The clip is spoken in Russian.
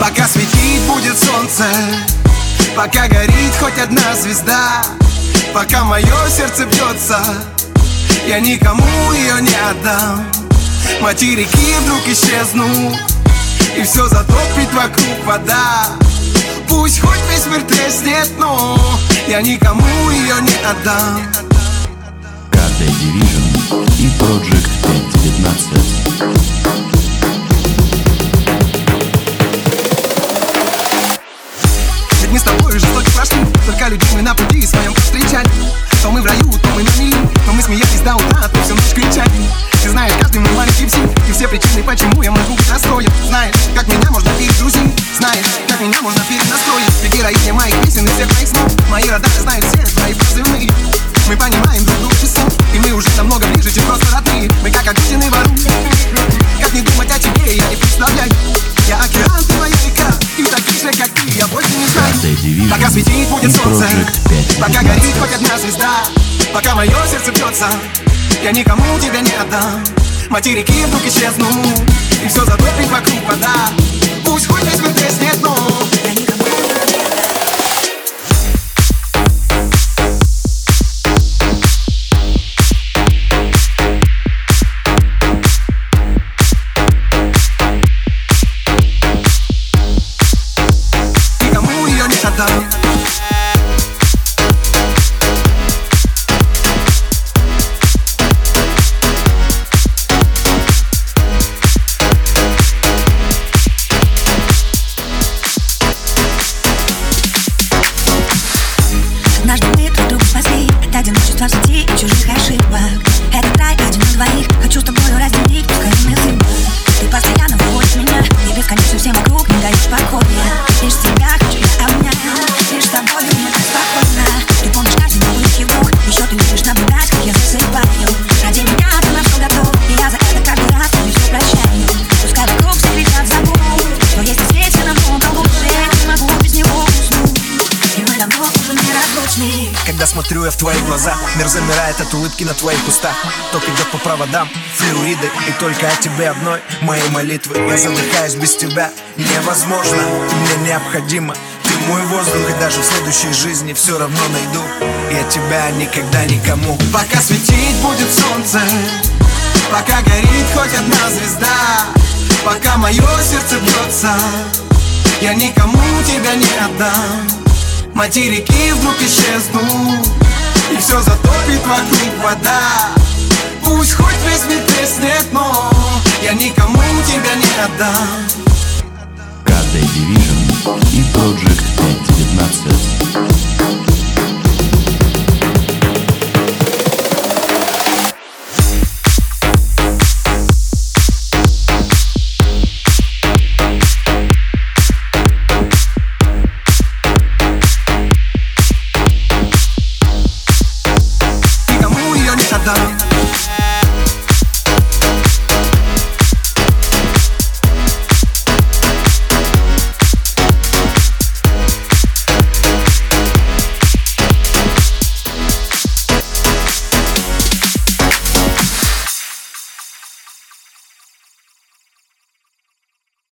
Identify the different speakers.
Speaker 1: Пока светить будет солнце Пока горит хоть одна звезда Пока мое сердце бьется Я никому ее не отдам. Материки вдруг исчезнут И все затопит вокруг вода. Пусть хоть весь мир треснет, но Я никому ее не отдам
Speaker 2: Карта Division и Project 519
Speaker 1: Ведь мы с тобой жестоко прошли Только мы на пути своем встречали То мы в раю, то мы на мели То мы смеялись до утра, то всю ночь кричали Ты знаешь, каждый мой маленький псих И все причины, почему я могу быть расстроен Знаешь, как меня можно перегрузить Знаешь, как меня можно перенастроить. Ты героиня моих песен и всех моих снов Мои радары я океан, ты моя река И таких же, как ты, я больше не знаю. Пока светит будет солнце. Пока горит
Speaker 2: 519
Speaker 1: хоть одна звезда. Пока мое сердце бьется. Я никому тебя не отдам. Материки вдруг исчезнут. И все затопит вокруг вода. Пусть хоть весь мир треснет, но Когда смотрю я в твои глаза. Мир замирает от улыбки на твоих устах. Ток идет по проводам, флюиды И только о тебе одной, моей молитвы Я задыхаюсь без тебя, невозможно Ты мне необходима Ты мой воздух и даже в следующей жизни Все равно найду. Я тебя никогда никому. Пока светить будет солнце. Пока горит хоть одна звезда. Пока мое сердце бьется Я никому тебя не отдам Материки вдруг исчезнут И все затопит вокруг вода. Пусть хоть весь мир треснет, но Я никому тебя не отдам.
Speaker 2: Карта Division и Project 519 Canada.